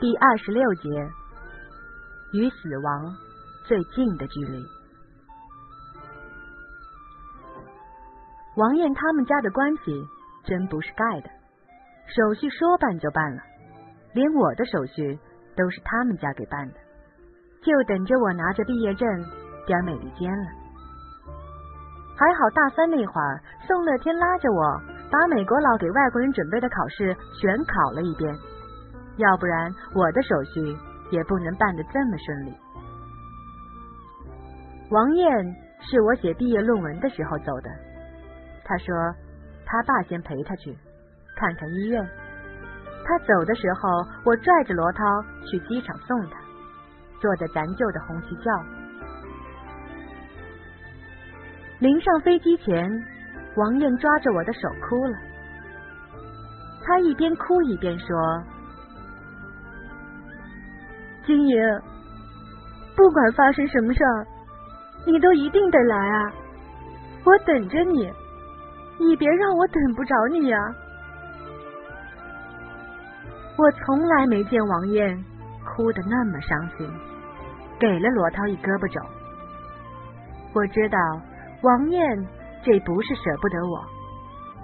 第二十六节，与死亡最近的距离。王艳他们家的关系真不是盖的，手续说办就办了，连我的手续都是他们家给办的，就等着我拿着毕业证点美利坚了。还好大三那会儿，宋乐天拉着我把美国佬给外国人准备的考试全考了一遍。要不然我的手续也不能办得这么顺利。王艳是我写毕业论文的时候走的，他说他爸先陪他去看看医院。他走的时候，我拽着罗涛去机场送他，坐的咱旧的红旗轿。临上飞机前，王艳抓着我的手哭了，他一边哭一边说。晶莹，不管发生什么事儿，你都一定得来啊！我等着你，你别让我等不着你呀！我从来没见王艳哭得那么伤心，给了罗涛一胳膊肘。我知道王艳这不是舍不得我，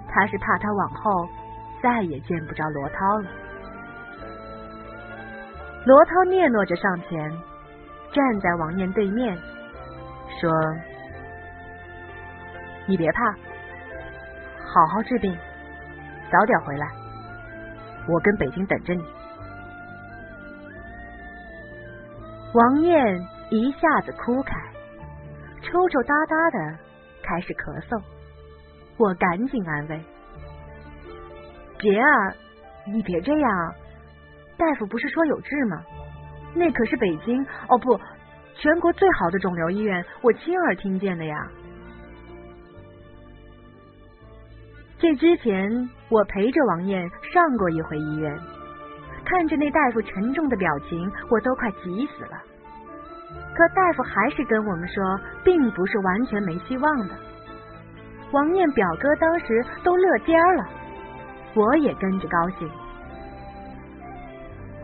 他是怕他往后再也见不着罗涛了。罗涛嗫嚅着上前，站在王艳对面，说：“你别怕，好好治病，早点回来，我跟北京等着你。”王艳一下子哭开，抽抽搭搭的开始咳嗽，我赶紧安慰：“别啊，你别这样。”大夫不是说有治吗？那可是北京哦不，全国最好的肿瘤医院，我亲耳听见的呀。这之前我陪着王艳上过一回医院，看着那大夫沉重的表情，我都快急死了。可大夫还是跟我们说，并不是完全没希望的。王艳表哥当时都乐颠了，我也跟着高兴。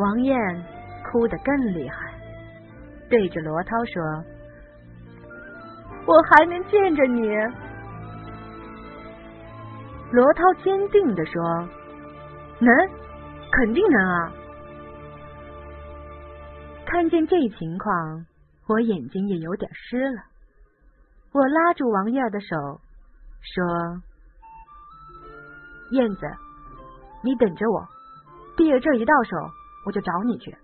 王艳哭得更厉害，对着罗涛说：“我还能见着你。”罗涛坚定的说：“能，肯定能啊！”看见这情况，我眼睛也有点湿了。我拉住王艳的手说：“燕子，你等着我，毕业证一到手。”我就找你去，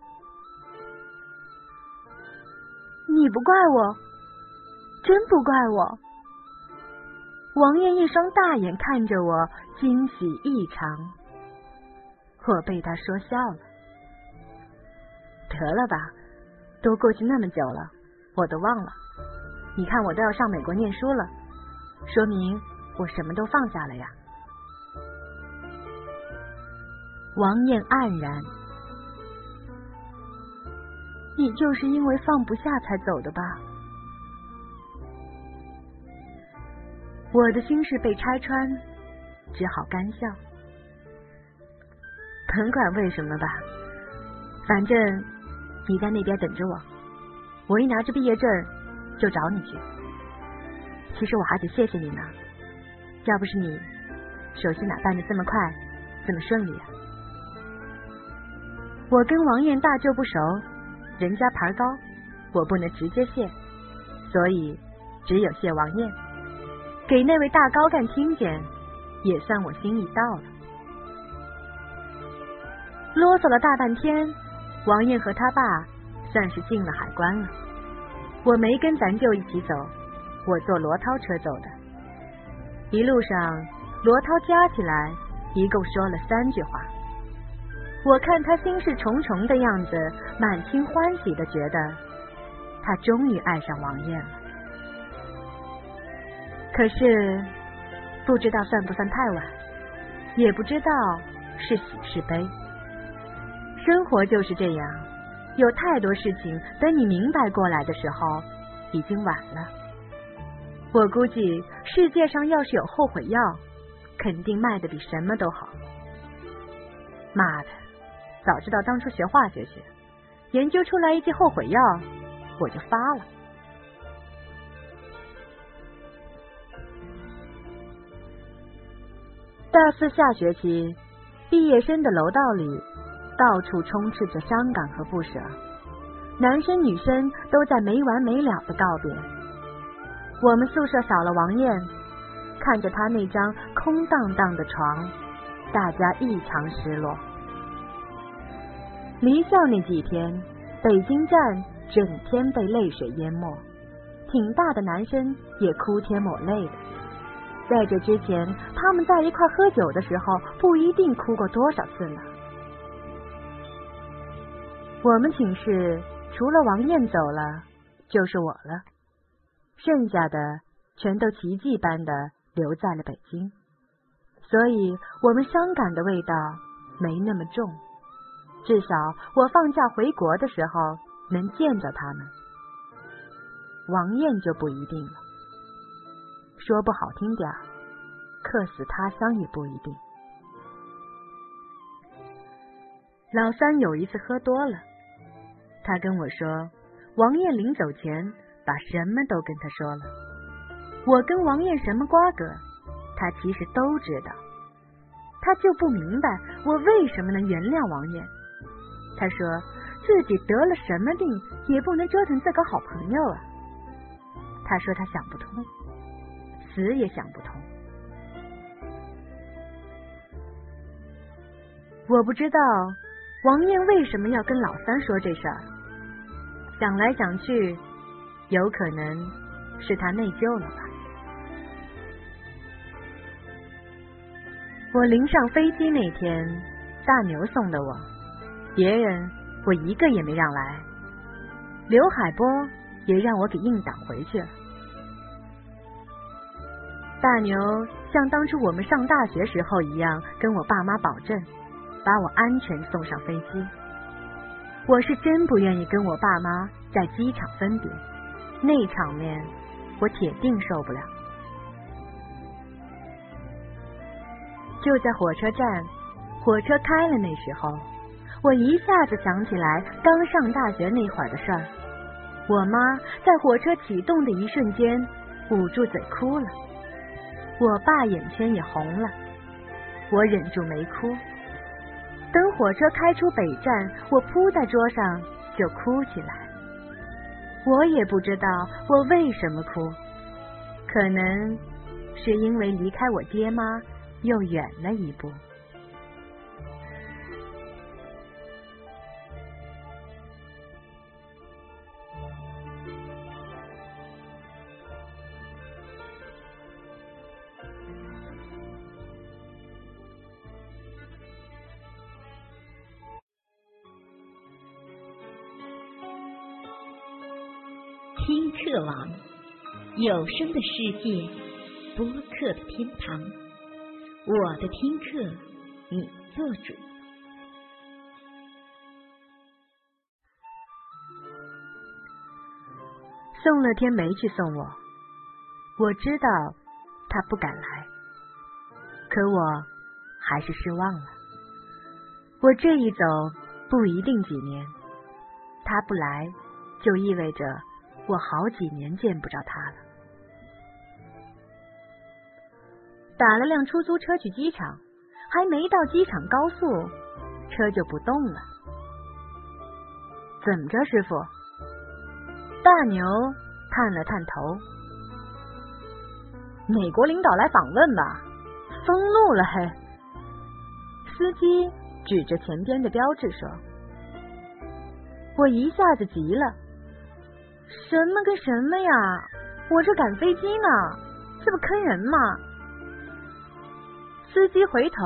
你不怪我，真不怪我。王艳一双大眼看着我，惊喜异常。我被他说笑了。得了吧，都过去那么久了，我都忘了。你看，我都要上美国念书了，说明我什么都放下了呀。王艳黯然。你就是因为放不下才走的吧？我的心事被拆穿，只好干笑。甭管为什么吧，反正你在那边等着我，我一拿着毕业证就找你去。其实我还得谢谢你呢，要不是你手续哪办的这么快，这么顺利啊！我跟王艳大舅不熟。人家牌高，我不能直接谢，所以只有谢王艳。给那位大高干听见，也算我心意到了。啰嗦了大半天，王艳和他爸算是进了海关了。我没跟咱舅一起走，我坐罗涛车走的。一路上，罗涛加起来一共说了三句话。我看他心事重重的样子，满心欢喜的觉得他终于爱上王艳了。可是不知道算不算太晚，也不知道是喜是悲。生活就是这样，有太多事情等你明白过来的时候，已经晚了。我估计世界上要是有后悔药，肯定卖的比什么都好。妈的！早知道当初学化学去，研究出来一剂后悔药，我就发了。大四下学期，毕业生的楼道里到处充斥着伤感和不舍，男生女生都在没完没了的告别。我们宿舍少了王艳，看着她那张空荡荡的床，大家异常失落。离校那几天，北京站整天被泪水淹没，挺大的男生也哭天抹泪的。在这之前，他们在一块喝酒的时候，不一定哭过多少次呢。我们寝室除了王艳走了，就是我了，剩下的全都奇迹般的留在了北京，所以我们伤感的味道没那么重。至少我放假回国的时候能见着他们，王艳就不一定了。说不好听点客死他乡也不一定。老三有一次喝多了，他跟我说，王艳临走前把什么都跟他说了。我跟王艳什么瓜葛，他其实都知道。他就不明白我为什么能原谅王艳。他说自己得了什么病，也不能折腾自个好朋友啊。他说他想不通，死也想不通。我不知道王艳为什么要跟老三说这事儿。想来想去，有可能是他内疚了吧。我临上飞机那天，大牛送的我。别人我一个也没让来，刘海波也让我给硬挡回去了。大牛像当初我们上大学时候一样，跟我爸妈保证把我安全送上飞机。我是真不愿意跟我爸妈在机场分别，那场面我铁定受不了。就在火车站，火车开了那时候。我一下子想起来刚上大学那会儿的事儿，我妈在火车启动的一瞬间捂住嘴哭了，我爸眼圈也红了，我忍住没哭。等火车开出北站，我扑在桌上就哭起来。我也不知道我为什么哭，可能是因为离开我爹妈又远了一步。听课网，有声的世界，播客的天堂。我的听课，你做主。宋乐天没去送我，我知道他不敢来，可我还是失望了。我这一走不一定几年，他不来就意味着。我好几年见不着他了。打了辆出租车去机场，还没到机场高速，车就不动了。怎么着，师傅？大牛探了探头。美国领导来访问吧？封路了嘿！司机指着前边的标志说。我一下子急了。什么跟什么呀！我这赶飞机呢，这不坑人吗？司机回头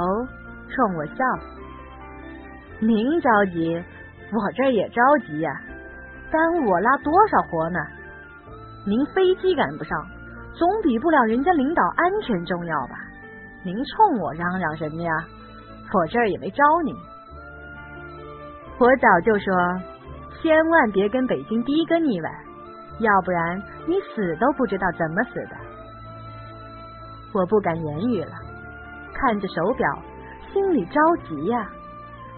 冲我笑：“您着急，我这也着急呀，耽误我拉多少活呢？您飞机赶不上，总比不了人家领导安全重要吧？您冲我嚷嚷什么呀？我这儿也没招您。我早就说，千万别跟北京的哥腻歪。”要不然你死都不知道怎么死的。我不敢言语了，看着手表，心里着急呀。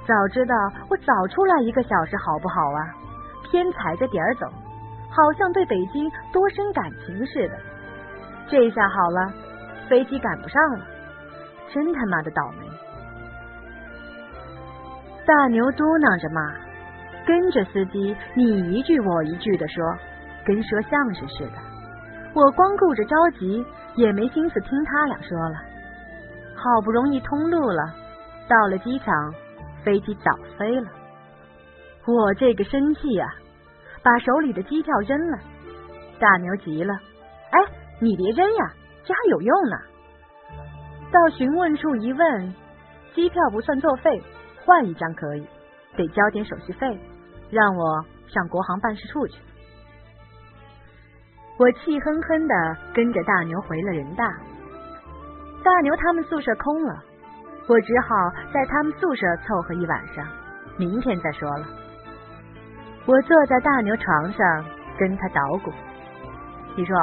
早知道我早出来一个小时好不好啊？偏踩着点儿走，好像对北京多生感情似的。这下好了，飞机赶不上了，真他妈的倒霉！大牛嘟囔着骂，跟着司机你一句我一句的说，跟说相声似的。我光顾着着急，也没心思听他俩说了。好不容易通路了，到了机场，飞机早飞了。我这个生气呀，把手里的机票扔了。大牛急了，哎，你别扔呀，这还有用呢。到询问处一问，机票不算作废。换一张可以，得交点手续费，让我上国航办事处去。我气哼哼的跟着大牛回了人大。大牛他们宿舍空了，我只好在他们宿舍凑合一晚上，明天再说了。我坐在大牛床上跟他捣鼓。你说，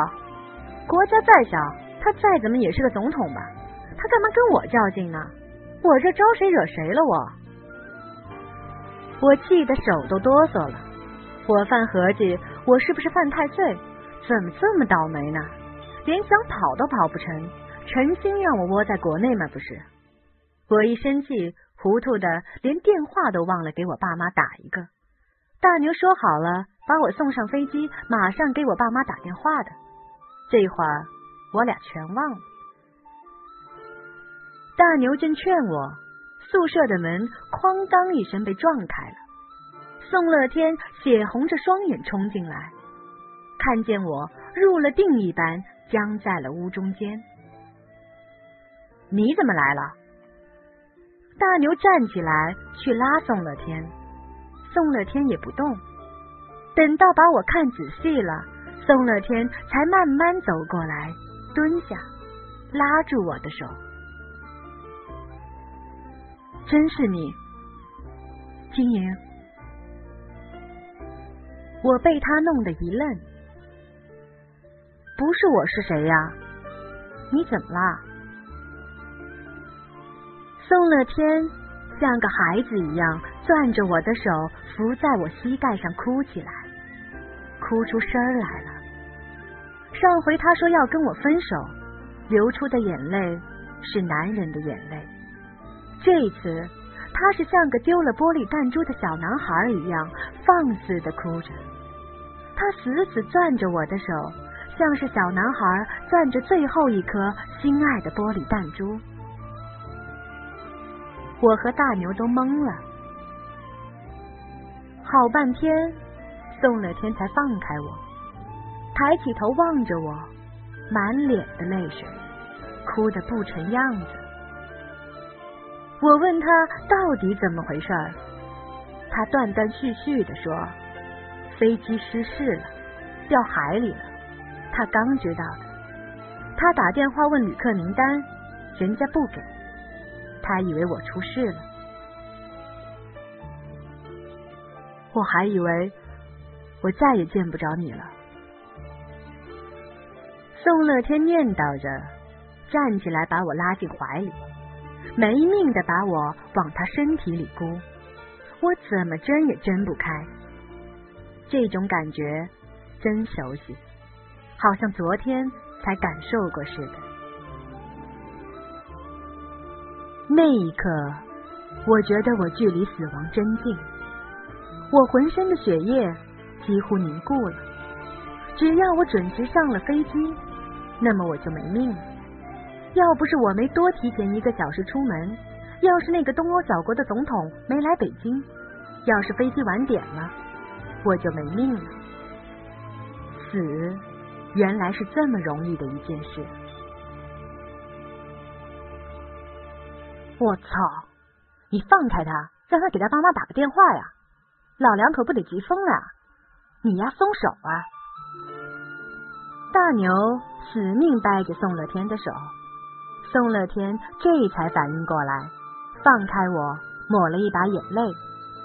国家再小，他再怎么也是个总统吧？他干嘛跟我较劲呢？我这招谁惹谁了？我？我气得手都哆嗦了，我犯合计，我是不是犯太岁？怎么这么倒霉呢？连想跑都跑不成，成心让我窝在国内吗？不是，我一生气，糊涂的连电话都忘了给我爸妈打一个。大牛说好了把我送上飞机，马上给我爸妈打电话的，这会儿我俩全忘了。大牛正劝我。宿舍的门哐当一声被撞开了，宋乐天血红着双眼冲进来，看见我入了定一般僵在了屋中间。你怎么来了？大牛站起来去拉宋乐天，宋乐天也不动。等到把我看仔细了，宋乐天才慢慢走过来，蹲下，拉住我的手。真是你，金莹。我被他弄得一愣。不是我是谁呀？你怎么了？宋乐天像个孩子一样攥着我的手，伏在我膝盖上哭起来，哭出声来了。上回他说要跟我分手，流出的眼泪是男人的眼泪。这一次，他是像个丢了玻璃弹珠的小男孩一样放肆的哭着，他死死攥着我的手，像是小男孩攥着最后一颗心爱的玻璃弹珠。我和大牛都懵了，好半天，宋乐天才放开我，抬起头望着我，满脸的泪水，哭得不成样子。我问他到底怎么回事儿，他断断续续的说：“飞机失事了，掉海里了。”他刚知道的。他打电话问旅客名单，人家不给。他以为我出事了，我还以为我再也见不着你了。宋乐天念叨着，站起来把我拉进怀里。没命的把我往他身体里箍，我怎么挣也挣不开。这种感觉真熟悉，好像昨天才感受过似的。那一刻，我觉得我距离死亡真近，我浑身的血液几乎凝固了。只要我准时上了飞机，那么我就没命了。要不是我没多提前一个小时出门，要是那个东欧小国的总统没来北京，要是飞机晚点了，我就没命了。死原来是这么容易的一件事。我操！你放开他，让他给他爸妈打个电话呀！老两口不得急疯了！你丫松手啊！大牛死命掰着宋乐天的手。宋乐天这才反应过来，放开我，抹了一把眼泪，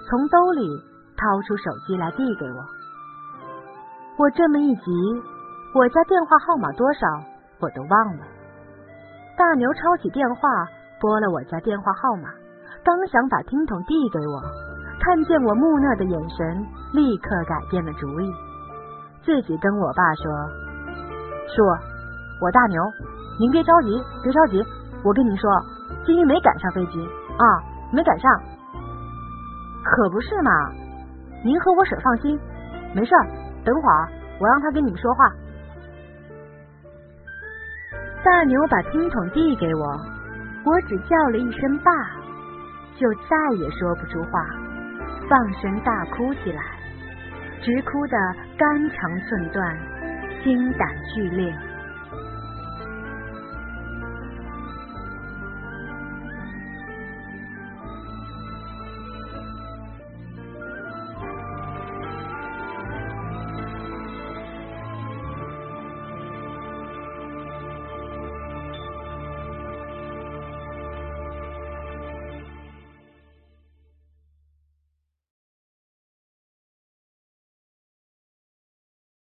从兜里掏出手机来递给我。我这么一急，我家电话号码多少我都忘了。大牛抄起电话，拨了我家电话号码，刚想把听筒递给我，看见我木讷的眼神，立刻改变了主意，自己跟我爸说：“叔，我大牛，您别着急，别着急，我跟您说，金鱼没赶上飞机啊，没赶上。可不是嘛，您和我婶放心，没事儿，等会儿我让他跟你们说话。”大牛把听筒递给我，我只叫了一声“爸”，就再也说不出话，放声大哭起来，直哭得肝肠寸断，心胆俱裂。